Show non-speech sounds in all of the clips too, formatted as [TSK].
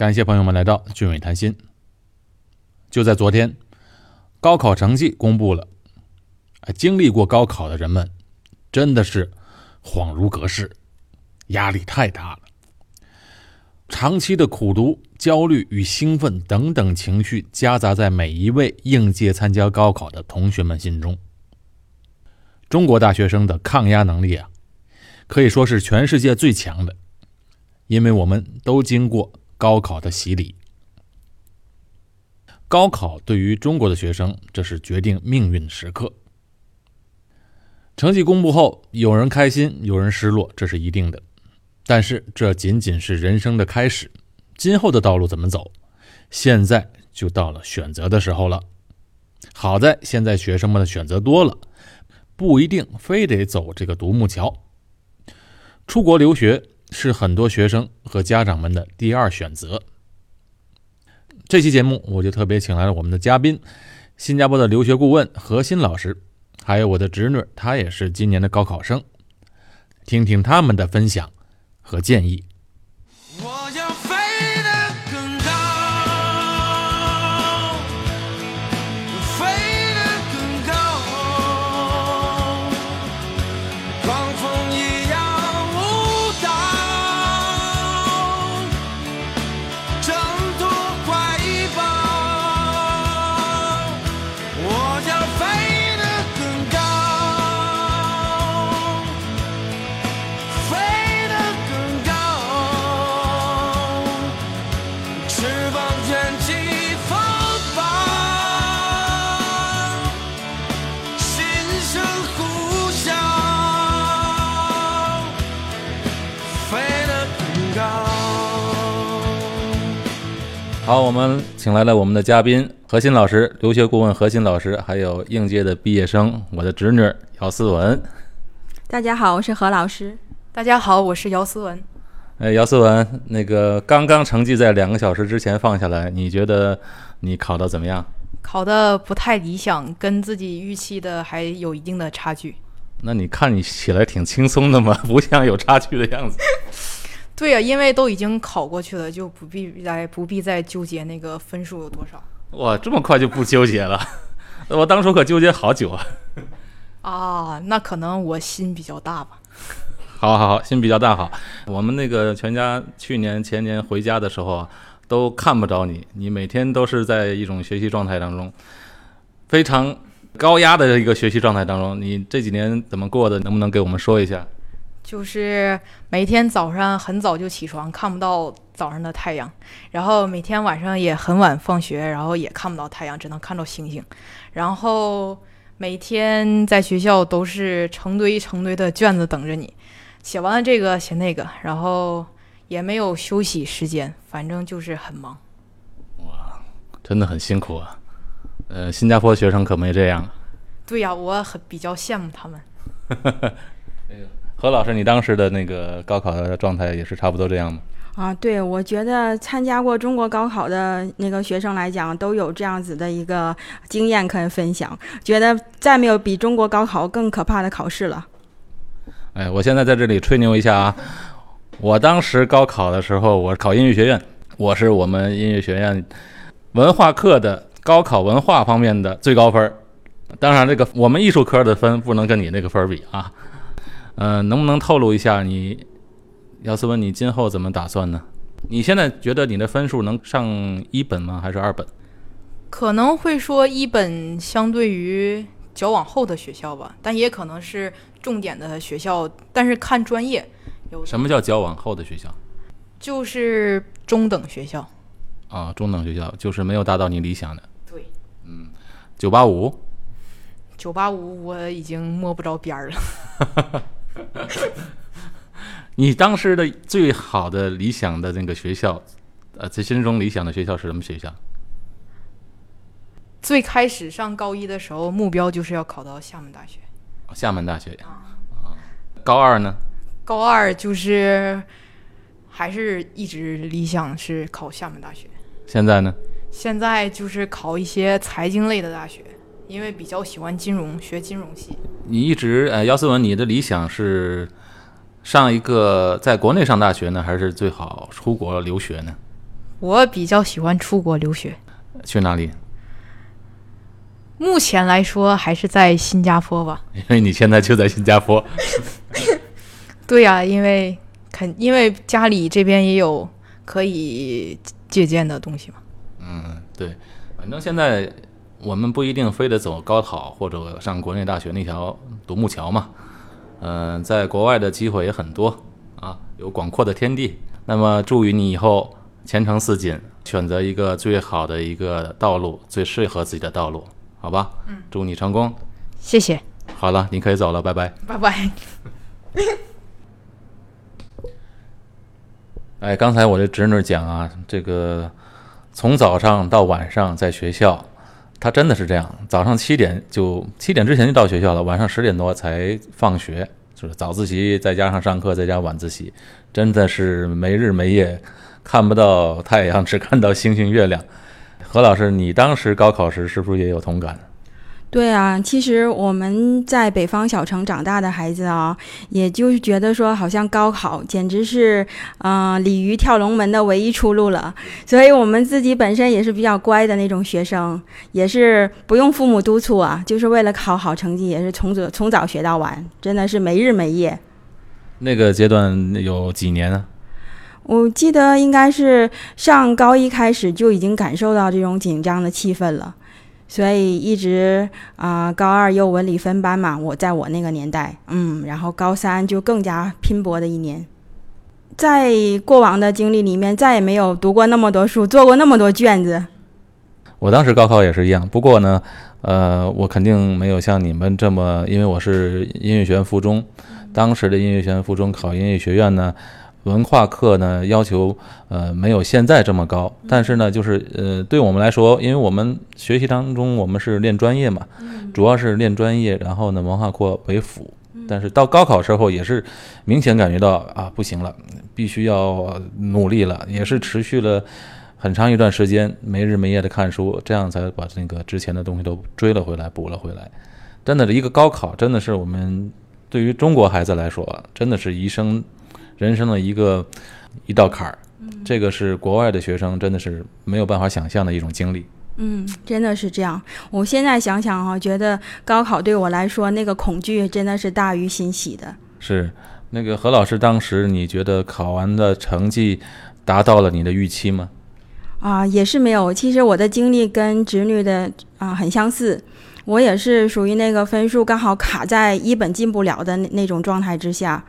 感谢朋友们来到俊伟谈心。就在昨天，高考成绩公布了。经历过高考的人们，真的是恍如隔世，压力太大了。长期的苦读、焦虑与兴奋等等情绪夹杂在每一位应届参加高考的同学们心中。中国大学生的抗压能力啊，可以说是全世界最强的，因为我们都经过。高考的洗礼，高考对于中国的学生，这是决定命运的时刻。成绩公布后，有人开心，有人失落，这是一定的。但是这仅仅是人生的开始，今后的道路怎么走，现在就到了选择的时候了。好在现在学生们的选择多了，不一定非得走这个独木桥，出国留学。是很多学生和家长们的第二选择。这期节目我就特别请来了我们的嘉宾，新加坡的留学顾问何鑫老师，还有我的侄女，她也是今年的高考生，听听他们的分享和建议。好，我们请来了我们的嘉宾何鑫老师，留学顾问何鑫老师，还有应届的毕业生，我的侄女姚思文。大家好，我是何老师。大家好，我是姚思文。哎，姚思文，那个刚刚成绩在两个小时之前放下来，你觉得你考的怎么样？考的不太理想，跟自己预期的还有一定的差距。那你看你起来挺轻松的嘛，不像有差距的样子。对呀，因为都已经考过去了，就不必再不必再纠结那个分数有多少。哇，这么快就不纠结了？我当初可纠结好久啊。[LAUGHS] 啊，那可能我心比较大吧。[LAUGHS] 好好好，心比较大好。我们那个全家去年前年回家的时候啊都看不着你，你每天都是在一种学习状态当中，非常高压的一个学习状态当中。你这几年怎么过的？能不能给我们说一下？就是每天早上很早就起床，看不到早上的太阳，然后每天晚上也很晚放学，然后也看不到太阳，只能看到星星。然后每天在学校都是成堆成堆的卷子等着你，写完了这个写那个，然后也没有休息时间，反正就是很忙。哇，真的很辛苦啊！呃，新加坡学生可没这样。对呀，我很比较羡慕他们。[LAUGHS] 何老师，你当时的那个高考的状态也是差不多这样吗？啊，对，我觉得参加过中国高考的那个学生来讲，都有这样子的一个经验可以分享。觉得再没有比中国高考更可怕的考试了。哎，我现在在这里吹牛一下啊！我当时高考的时候，我考音乐学院，我是我们音乐学院文化课的高考文化方面的最高分。当然，这个我们艺术科的分不能跟你那个分比啊。嗯，能不能透露一下你，姚思文，你今后怎么打算呢？你现在觉得你的分数能上一本吗？还是二本？可能会说一本相对于较往后的学校吧，但也可能是重点的学校，但是看专业。有什么叫较往后的学校？就是中等学校。啊，中等学校就是没有达到你理想的。对。嗯，九八五。九八五我已经摸不着边儿了。[LAUGHS] [LAUGHS] 你当时的最好的理想的那个学校，呃，在心中理想的学校是什么学校？最开始上高一的时候，目标就是要考到厦门大学。厦门大学呀。啊。高二呢？高二就是还是一直理想是考厦门大学。现在呢？现在就是考一些财经类的大学。因为比较喜欢金融，学金融系。你一直呃，姚思文，你的理想是上一个在国内上大学呢，还是最好出国留学呢？我比较喜欢出国留学，去哪里？目前来说还是在新加坡吧。因为你现在就在新加坡。[LAUGHS] 对呀、因为肯因为家里这边也有可以借鉴的东西嘛。嗯，对，反正现在我们不一定非得走高考或者上国内大学那条独木桥嘛。嗯、在国外的机会也很多啊，有广阔的天地。那么祝予你以后前程似锦，选择一个最好的一个道路，最适合自己的道路，好吧？嗯，祝你成功。谢谢，好了，你可以走了，拜拜。拜拜。[LAUGHS] 哎，刚才我这侄女讲啊，这个从早上到晚上在学校，他真的是这样，早上七点就七点之前就到学校了，晚上十点多才放学，就是早自习再加上上课再加晚自习，真的是没日没夜，看不到太阳，只看到星星月亮。何老师，你当时高考时是不是也有同感？对啊，其实我们在北方小城长大的孩子啊，也就是觉得说，好像高考简直是，呃，鲤鱼跳龙门的唯一出路了。[LAUGHS] 所以我们自己本身也是比较乖的那种学生，也是不用父母督促啊，就是为了考好成绩，也是从早从早学到晚，真的是没日没夜。那个阶段有几年啊？我记得应该是上高一开始就已经感受到这种紧张的气氛了，所以一直啊、高二又文理分班嘛，我在我那个年代，嗯，然后高三就更加拼搏的一年。在过往的经历里面，再也没有读过那么多书，做过那么多卷子。我当时高考也是一样，不过呢，呃，我肯定没有像你们这么，因为我是音乐学院附中，当时的音乐学院附中考音乐学院呢，文化课呢要求呃没有现在这么高，但是呢，就是呃对我们来说，因为我们学习当中我们是练专业嘛，主要是练专业，然后呢文化课为辅。但是到高考时候也是明显感觉到啊不行了，必须要努力了，也是持续了很长一段时间没日没夜的看书，这样才把那个之前的东西都追了回来，补了回来。真的，一个高考真的是我们对于中国孩子来说，真的是一生人生的一个一道坎儿。这个是国外的学生真的是没有办法想象的一种经历。嗯，真的是这样。我现在想想哈、觉得高考对我来说，那个恐惧真的是大于欣喜的。是那个何老师，当时你觉得考完的成绩达到了你的预期吗？啊，也是没有。其实我的经历跟侄女的啊很相似，我也是属于那个分数刚好卡在一本进不了的那那种状态之下，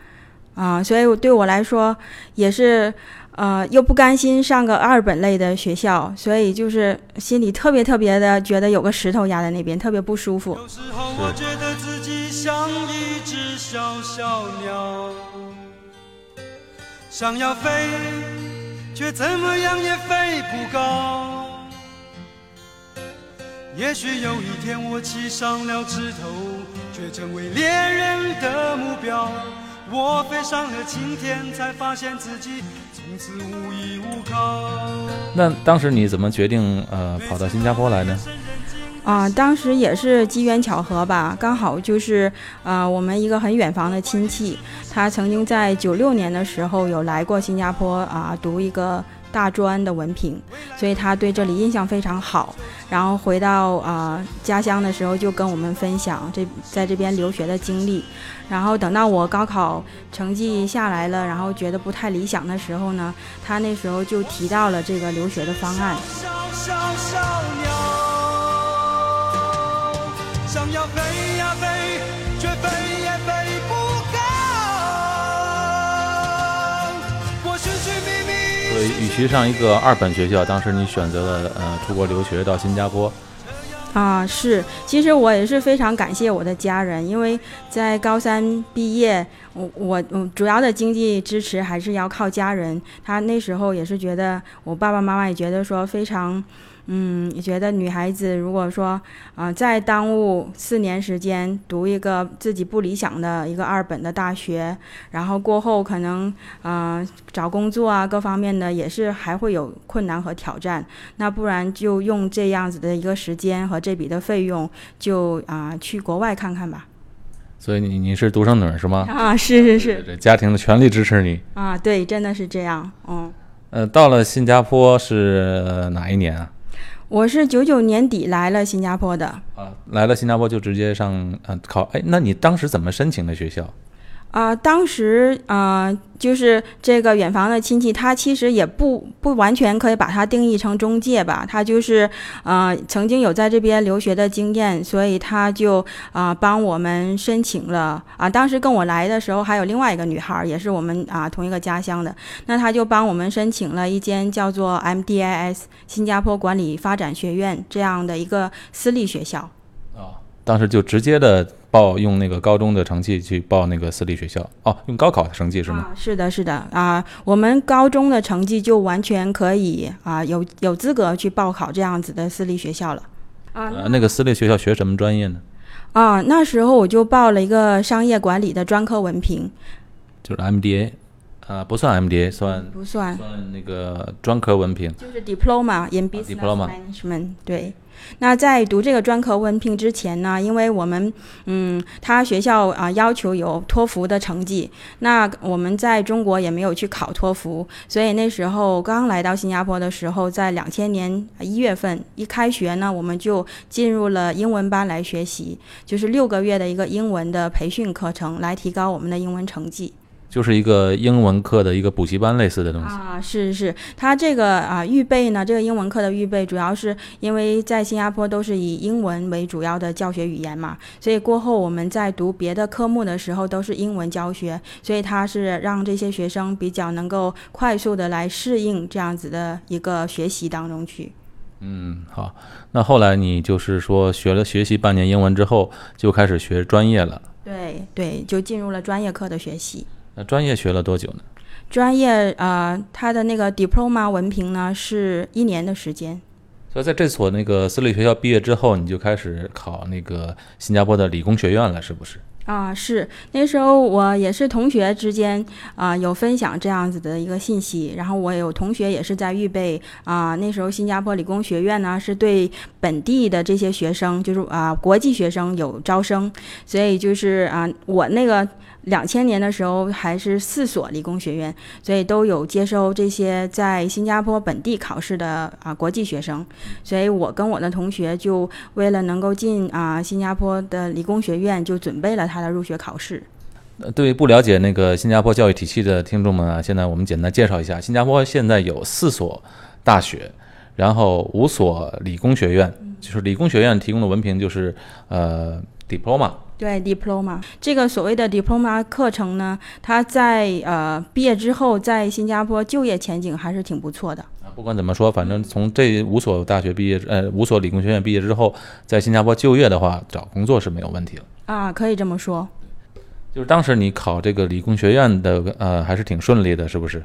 啊，所以我对我来说也是。呃，又不甘心上个二本类的学校，所以就是心里特别特别的觉得有个石头压在那边，特别不舒服。有时候我觉得自己像一只小小鸟，想要飞，却怎么样也飞不高。也许有一天我栖上了枝头，却成为猎人的目标。我飞上了青天，才发现自己从此无依无靠。那当时你怎么决定呃跑到新加坡来呢？啊、当时也是机缘巧合吧，刚好就是呃，我们一个很远房的亲戚，他曾经在九六年的时候有来过新加坡啊、读一个大专的文凭，所以他对这里印象非常好。然后回到啊、家乡的时候，就跟我们分享这在这边留学的经历。然后等到我高考成绩下来了，然后觉得不太理想的时候呢，他那时候就提到了这个留学的方案。小小小鸟，想要飞呀飞，却飞也飞所以，与其上一个二本学校，当时你选择了呃出国留学到新加坡。啊，是，其实我也是非常感谢我的家人，因为在高三毕业，我我我主要的经济支持还是要靠家人。他那时候也是觉得，我爸爸妈妈也觉得说非常，嗯，也觉得女孩子如果说啊、再耽误四年时间读一个自己不理想的一个二本的大学，然后过后可能呃找工作啊各方面的也是还会有困难和挑战。那不然就用这样子的一个时间和这笔的费用，就啊、去国外看看吧。所以你你是独生女儿是吗？啊，是是是，这家庭的全力支持你。啊，对，真的是这样，嗯，呃，到了新加坡是呃哪一年啊？我是九九年底来了新加坡的。啊，来了新加坡就直接上呃考，哎，那你当时怎么申请的学校？啊、当时啊、就是这个远房的亲戚，他其实也不不完全可以把它定义成中介吧，他就是呃曾经有在这边留学的经验，所以他就啊、帮我们申请了。啊、当时跟我来的时候还有另外一个女孩，也是我们啊、同一个家乡的，那他就帮我们申请了一间叫做 MDIS 新加坡管理发展学院这样的一个私立学校。当时就直接的报用那个高中的成绩去报那个私立学校哦，用高考的成绩是吗？啊，是的，是的啊，我们高中的成绩就完全可以啊，有有资格去报考这样子的私立学校了。啊呃，那个私立学校学什么专业呢？啊，那时候我就报了一个商业管理的专科文凭，就是 MDA，啊、不算 MDA，算不算，算那个专科文凭。就是 diploma in business management。对，那在读这个专科文凭之前呢，因为我们嗯，他学校啊、要求有托福的成绩，那我们在中国也没有去考托福，所以那时候刚来到新加坡的时候，在两千年一月份一开学呢，我们就进入了英文班来学习，就是六个月的一个英文的培训课程，来提高我们的英文成绩。就是一个英文课的一个补习班类似的东西。啊，是是，它这个啊预备呢，这个英文课的预备，主要是因为在新加坡都是以英文为主要的教学语言嘛，所以过后我们在读别的科目的时候都是英文教学，所以它是让这些学生比较能够快速的来适应这样子的一个学习当中去。嗯，好。那后来你就是说学了学习半年英文之后，就开始学专业了。对对，就进入了专业课的学习。那专业学了多久呢？专业呃，他的那个 diploma 文凭呢是一年的时间。所以在这所那个私立学校毕业之后，你就开始考那个新加坡的理工学院了，是不是？啊，是那时候我也是同学之间啊、有分享这样子的一个信息，然后我有同学也是在预备啊、那时候新加坡理工学院呢是对本地的这些学生，就是啊、国际学生有招生，所以就是啊、我那个两千年的时候还是四所理工学院，所以都有接收这些在新加坡本地考试的啊、国际学生，所以我跟我的同学就为了能够进啊、新加坡的理工学院，就准备了他的入学考试。对不了解那个新加坡教育体系的听众们啊，现在我们简单介绍一下，新加坡现在有四所大学，然后五所理工学院，就是理工学院提供的文凭就是呃 diploma，对 diploma 这个所谓的 diploma 课程呢，它在呃毕业之后，在新加坡就业前景还是挺不错的。啊，不管怎么说，反正从这五所大学毕业，呃，五所理工学院毕业之后，在新加坡就业的话，找工作是没有问题了。啊，可以这么说。就是当时你考这个理工学院的，呃，还是挺顺利的，是不是？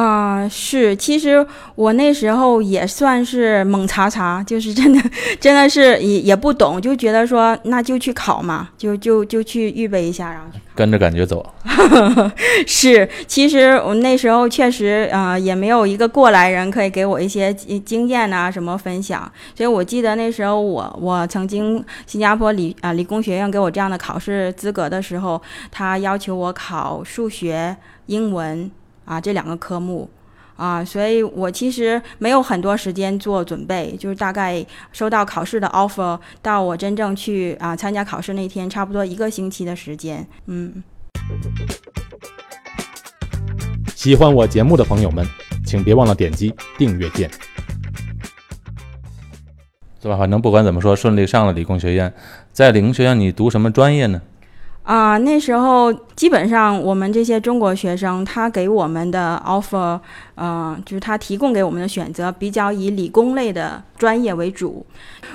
啊、是，其实我那时候也算是猛查查，就是真的，[LAUGHS] 真的是也也不懂，就觉得说那就去考嘛，就就就去预备一下，然后跟着感觉走。[LAUGHS] 是，其实我那时候确实啊、呃也没有一个过来人可以给我一些经经验啊什么分享，所以我记得那时候我我曾经新加坡理啊、理工学院给我这样的考试资格的时候，他要求我考数学、英文啊这两个科目。啊，所以我其实没有很多时间做准备，就是大概收到考试的 offer 到我真正去啊参加考试那天，差不多一个星期的时间。嗯，喜欢我节目的朋友们，请别忘了点击订阅键。对吧？反正不管怎么说，顺利上了理工学院。在理工学院，你读什么专业呢？啊、那时候基本上我们这些中国学生，他给我们的 offer，呃，就是他提供给我们的选择比较以理工类的专业为主。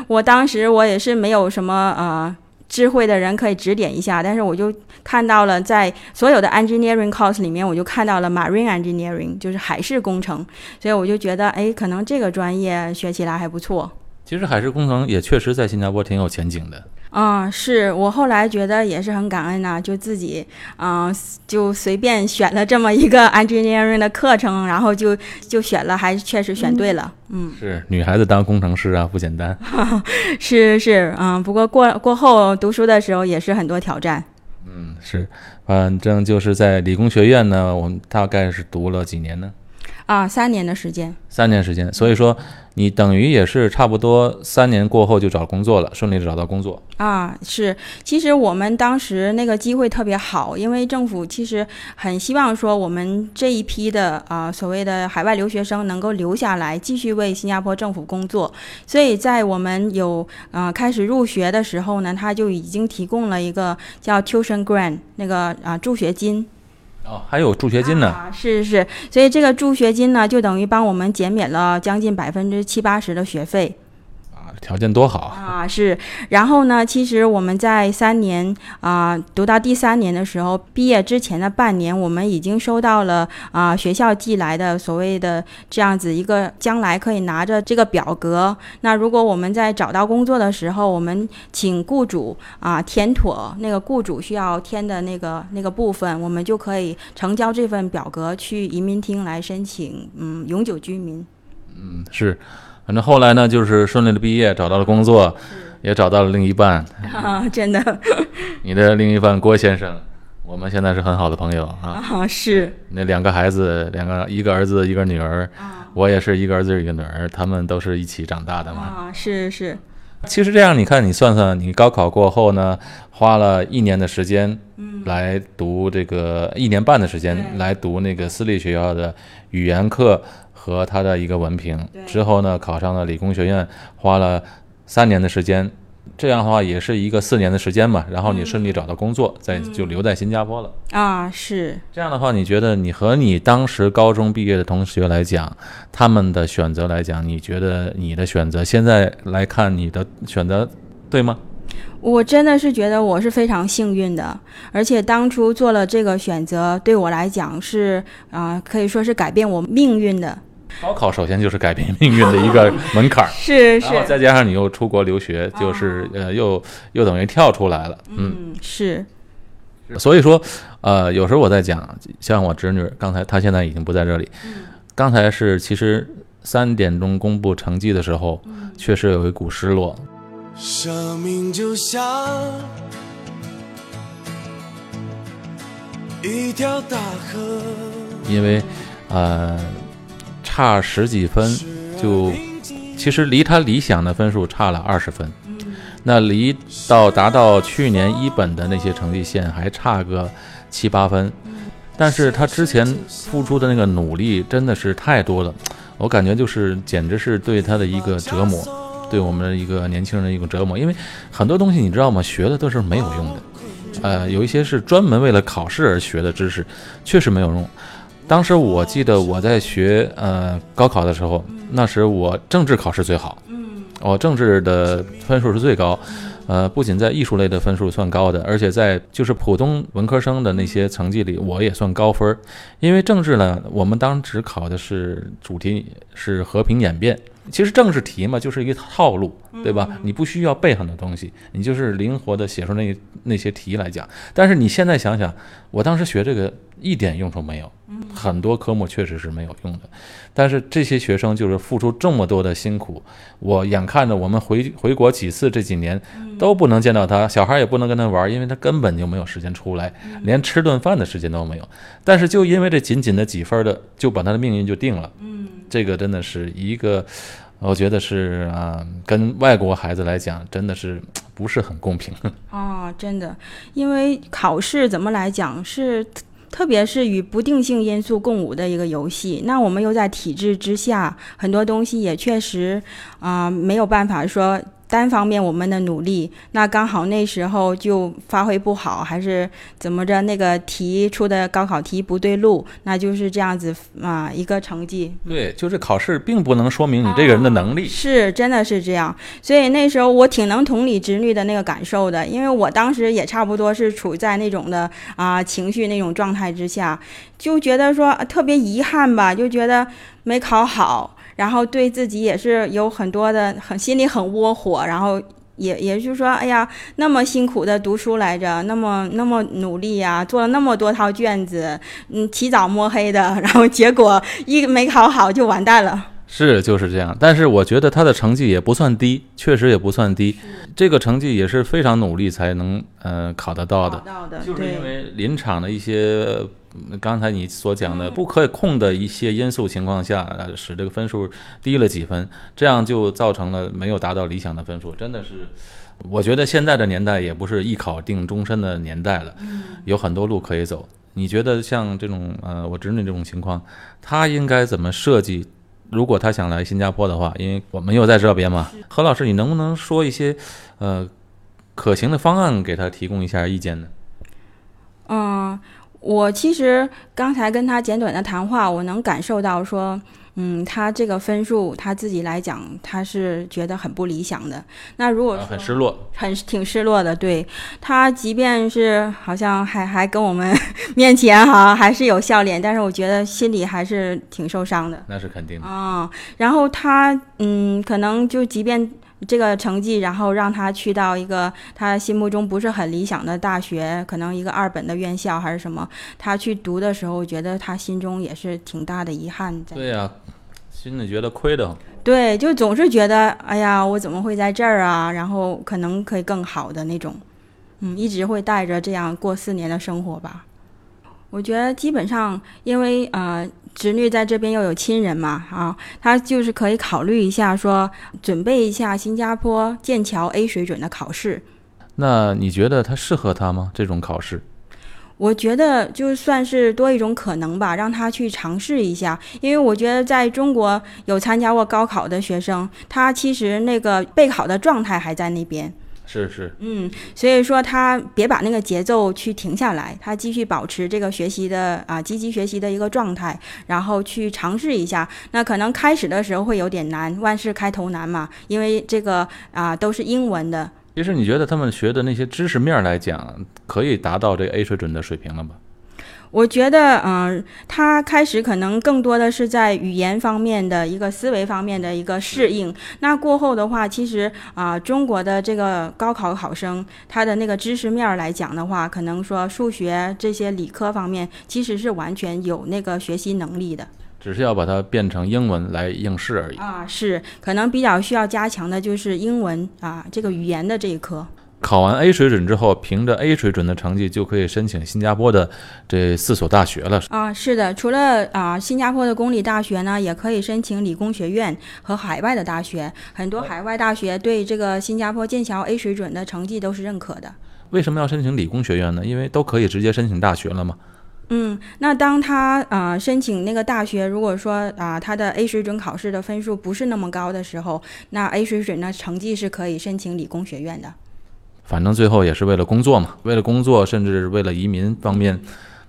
我当时我也是没有什么呃智慧的人可以指点一下，但是我就看到了在所有的 engineering course 里面，我就看到了 marine engineering，就是海事工程，所以我就觉得，哎，可能这个专业学起来还不错。其实海事工程也确实在新加坡挺有前景的。嗯，是我后来觉得也是很感恩呐、就自己嗯、就随便选了这么一个 [LAUGHS] engineering 的课程，然后就就选了，还确实选对了。嗯，是女孩子当工程师啊，不简单。[LAUGHS] 是是，嗯，不过过过后读书的时候也是很多挑战。嗯，是，反正就是在理工学院呢，我们大概是读了几年呢？啊，三年的时间。三年时间，所以说你等于也是差不多三年过后就找工作了，顺利的找到工作。啊，是，其实我们当时那个机会特别好，因为政府其实很希望说我们这一批的啊、所谓的海外留学生能够留下来，继续为新加坡政府工作。所以在我们有啊、开始入学的时候呢，他就已经提供了一个叫 tuition grant 那个啊、助学金。哦，还有助学金呢。啊，是是，所以这个助学金呢，就等于帮我们减免了将近百分之七八十的学费。啊，条件多好啊！啊，是。然后呢，其实我们在三年啊、读到第三年的时候，毕业之前的半年，我们已经收到了啊、学校寄来的所谓的这样子一个将来可以拿着这个表格。那如果我们在找到工作的时候，我们请雇主啊、填妥那个雇主需要填的那个那个部分，我们就可以呈交这份表格去移民厅来申请嗯永久居民。嗯，是，反正后来呢，就是顺利的毕业，找到了工作，也找到了另一半。啊，真的你的另一半郭先生，我们现在是很好的朋友啊。啊，是那两个孩子，两个一个儿子一个女儿，我也是一个儿子一个女儿，他们都是一起长大的嘛。啊，是是。其实这样，你看，你算算，你高考过后呢，花了一年的时间，来读这个一年半的时间来读那个私立学校的语言课和他的一个文凭，之后呢，考上了理工学院，花了三年的时间，这样的话也是一个四年的时间嘛，然后你顺利找到工作，再就留在新加坡了。啊，是这样的话，你觉得你和你当时高中毕业的同学来讲，他们的选择来讲，你觉得你的选择现在来看，你的选择对吗？我真的是觉得我是非常幸运的，而且当初做了这个选择，对我来讲是啊、可以说是改变我命运的。高考首先就是改变命运的一个门槛儿，[LAUGHS] 是然后再加上你又出国留学，就是呃又又等于跳出来了，嗯。嗯，是。所以说，呃，有时候我在讲，像我侄女，刚才她现在已经不在这里。刚才是其实三点钟公布成绩的时候，确实有一股失落。生命就像一条大河，因为呃差十几分就其实离他理想的分数差了二十分，那离到达到去年一本的那些成绩线还差个七八分，但是他之前付出的那个努力真的是太多了，我感觉就是简直是对他的一个折磨，对我们的一个年轻人的一个折磨，因为很多东西你知道吗？学的都是没有用的。呃，有一些是专门为了考试而学的知识，确实没有用。当时我记得我在学呃高考的时候，那时我政治考试最好，我政治的分数是最高，呃，不仅在艺术类的分数算高的，而且在就是普通文科生的那些成绩里，我也算高分儿。因为政治呢，我们当时考的是主题是和平演变，其实政治题嘛就是一个套路，对吧？你不需要背很多东西，你就是灵活的写出那那些题来讲。但是你现在想想，我当时学这个一点用处没有，很多科目确实是没有用的。但是这些学生就是付出这么多的辛苦，我眼看着我们回回国几次，这几年都不能见到他，小孩也不能跟他玩，因为他根本就没有时间出来，连吃顿饭的时间都没有。但是就因为这仅仅的几分的，就把他的命运就定了。这个真的是一个，我觉得是啊、跟外国孩子来讲，真的是 [TSK] 不是很公平。啊，[LAUGHS] 真的，因为考试怎么来讲是。特别是与不定性因素共舞的一个游戏，那我们又在体制之下，很多东西也确实啊、没有办法说单方面我们的努力，那刚好那时候就发挥不好，还是怎么着？那个题出的高考题不对路，那就是这样子啊、一个成绩。对，就是考试并不能说明你这个人的能力。是，真的是这样。所以那时候我挺能同理侄女的那个感受的，因为我当时也差不多是处在那种的啊、情绪那种状态之下，就觉得说呃特别遗憾吧，就觉得没考好，然后对自己也是有很多的很心里很窝火，然后。也也就是说，哎呀，那么辛苦的读书来着，那么那么努力呀、做了那么多套卷子，嗯，起早摸黑的，[LAUGHS] 然后结果一没考好就完蛋了。是就是这样，但是我觉得他的成绩也不算低，确实也不算低，这个成绩也是非常努力才能呃考得到的，到的，就是因为临场的一些。呃刚才你所讲的不可控的一些因素情况下，呃使这个分数低了几分，这样就造成了没有达到理想的分数。真的是，我觉得现在的年代也不是一考定终身的年代了，有很多路可以走。你觉得像这种呃，我侄女这种情况，她应该怎么设计？如果他想来新加坡的话，因为我们又在这边嘛，何老师，你能不能说一些呃可行的方案给他提供一下意见呢？嗯，我其实刚才跟他简短的谈话，我能感受到说，嗯，他这个分数他自己来讲，他是觉得很不理想的。那如果呃说很失落，很挺失落的，对他，即便是好像还还跟我们 [LAUGHS] 面前哈还是有笑脸，但是我觉得心里还是挺受伤的。那是肯定的。啊、然后他嗯，可能就即便这个成绩，然后让他去到一个他心目中不是很理想的大学，可能一个二本的院校还是什么，他去读的时候，我觉得他心中也是挺大的遗憾在。对呀、心里觉得亏的。对，就总是觉得，哎呀，我怎么会在这儿啊？然后可能可以更好的那种，嗯，一直会带着这样过四年的生活吧。我觉得基本上，因为呃，侄女在这边又有亲人嘛，啊，她就是可以考虑一下说，准备一下新加坡剑桥 A 水准的考试。那你觉得他适合他吗？这种考试？我觉得就算是多一种可能吧，让他去尝试一下。因为我觉得在中国有参加过高考的学生，他其实那个备考的状态还在那边。是是，嗯，所以说他别把那个节奏去停下来，他继续保持这个学习的啊积极学习的一个状态，然后去尝试一下。那可能开始的时候会有点难，万事开头难嘛，因为这个啊都是英文的。其实你觉得他们学的那些知识面儿来讲，可以达到这个 A 水准的水平了吗？我觉得，嗯、他开始可能更多的是在语言方面的一个思维方面的一个适应。那过后的话，其实啊、中国的这个高考考生，他的那个知识面儿来讲的话，可能说数学这些理科方面，其实是完全有那个学习能力的只是要把它变成英文来应试而已。啊。是，可能比较需要加强的就是英文啊，这个语言的这一科。考完 A 水准之后，凭着 A 水准的成绩就可以申请新加坡的这四所大学了。啊，是的，除了啊新加坡的公立大学呢，也可以申请理工学院和海外的大学。很多海外大学对这个新加坡剑桥 A 水准的成绩都是认可的。为什么要申请理工学院呢？因为都可以直接申请大学了嘛。嗯，那当他啊、申请那个大学，如果说啊、他的 A 水准考试的分数不是那么高的时候，那 A 水准的成绩是可以申请理工学院的。反正最后也是为了工作嘛，为了工作，甚至为了移民方面，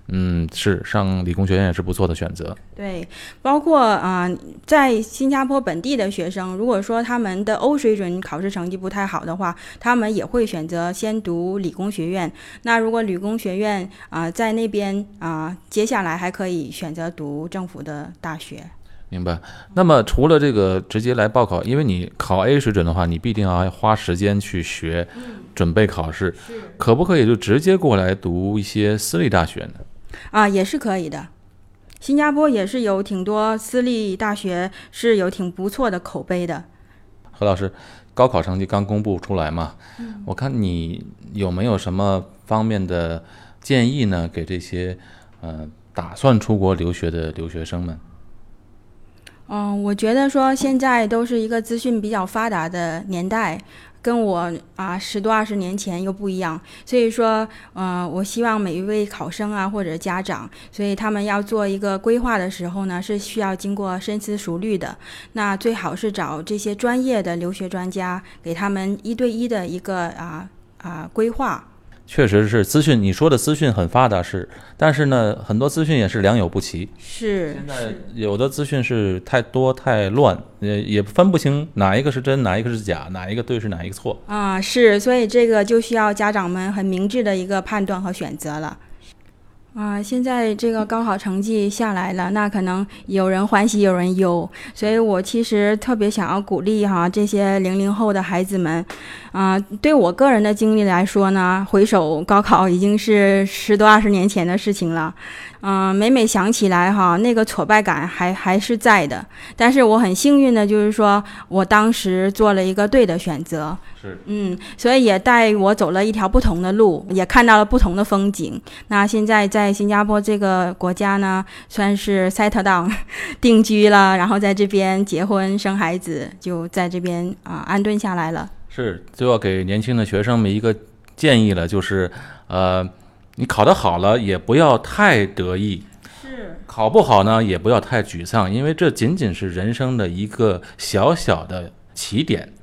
嗯，是上理工学院也是不错的选择。对，包括啊、在新加坡本地的学生，如果说他们的欧水准考试成绩不太好的话，他们也会选择先读理工学院。那如果理工学院啊、在那边啊、接下来还可以选择读政府的大学。明白。那么除了这个直接来报考，因为你考 A 水准的话，你必定要花时间去学，准备考试。可不可以就直接过来读一些私立大学呢？啊，也是可以的。新加坡也是有挺多私立大学是有挺不错的口碑的。何老师，高考成绩刚公布出来嘛，我看你有没有什么方面的建议呢？给这些呃打算出国留学的留学生们。嗯，我觉得说现在都是一个资讯比较发达的年代，跟我啊十多二十年前又不一样。所以说，呃，我希望每一位考生啊或者家长，所以他们要做一个规划的时候呢，是需要经过深思熟虑的。那最好是找这些专业的留学专家，给他们一对一的一个啊啊规划。确实是资讯，你说的资讯很发达是，但是呢，很多资讯也是良莠不齐。是现在有的资讯是太多太乱，也，也分不清哪一个是真，哪一个是假，哪一个对是哪一个错。啊，是，所以这个就需要家长们很明智的一个判断和选择了。啊，现在这个高考成绩下来了，那可能有人欢喜有人忧，所以我其实特别想要鼓励哈这些零零后的孩子们，啊，对我个人的经历来说呢，回首高考已经是十多二十年前的事情了，嗯、每每想起来哈，那个挫败感还还是在的。但是我很幸运的就是说我当时做了一个对的选择，是，嗯，所以也带我走了一条不同的路，也看到了不同的风景。那现在在新加坡这个国家呢，算是 settle [LAUGHS] down 定居了，然后在这边结婚生孩子，就在这边啊、安顿下来了。是，就要给年轻的学生们一个建议了，就是，呃，你考得好了，也不要太得意；是，考不好呢，也不要太沮丧，因为这仅仅是人生的一个小小的起点，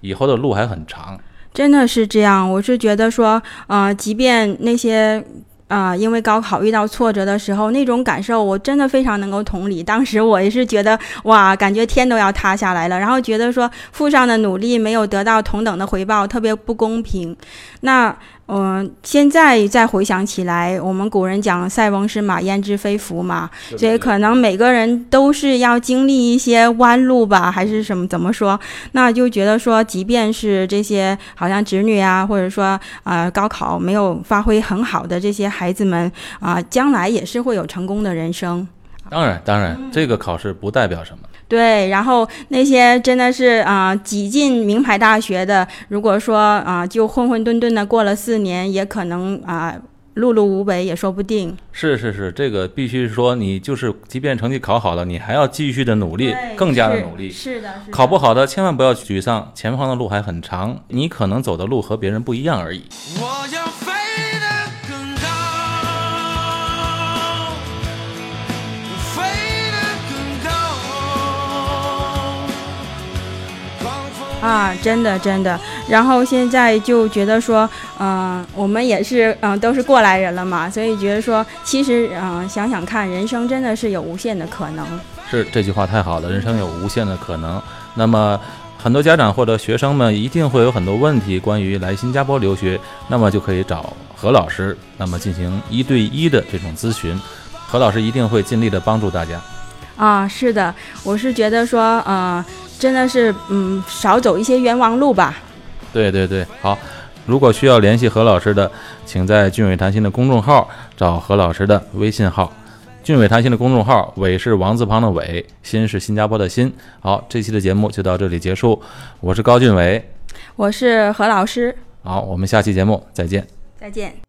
以后的路还很长。真的是这样。我是觉得说，呃，即便那些。啊、因为高考遇到挫折的时候，那种感受我真的非常能够同理。当时我也是觉得，哇，感觉天都要塌下来了，然后觉得说付上的努力没有得到同等的回报，特别不公平。那嗯、现在再回想起来，我们古人讲“塞翁失马，焉知非福”嘛，所以可能每个人都是要经历一些弯路吧，还是什么怎么说？那就觉得说，即便是这些好像侄女啊，或者说啊、呃高考没有发挥很好的这些孩子们啊、将来也是会有成功的人生。当然，当然，这个考试不代表什么。对，然后那些真的是啊、挤进名牌大学的，如果说啊、就混混沌沌的过了四年，也可能啊、碌碌无为也说不定。是是是，这个必须说，你就是即便成绩考好了，你还要继续的努力，更加的努力。是的，是的考不好的千万不要沮丧，前方的路还很长，你可能走的路和别人不一样而已。我要啊，真的真的。然后现在就觉得说，嗯、我们也是嗯、都是过来人了嘛，所以觉得说，其实嗯、想想看，人生真的是有无限的可能。是这句话太好了，人生有无限的可能。那么，很多家长或者学生们一定会有很多问题关于来新加坡留学，那么就可以找何老师，那么进行一对一的这种咨询，何老师一定会尽力的帮助大家。啊，是的，我是觉得说，呃，真的是嗯，少走一些冤枉路吧。对对对，好。如果需要联系何老师的，请在俊伟谈心的公众号找何老师的微信号。俊伟谈心的公众号，伟是王字旁的伟，新是新加坡的新。好，这期的节目就到这里结束，我是高俊伟。我是何老师，好，我们下期节目再见。再见。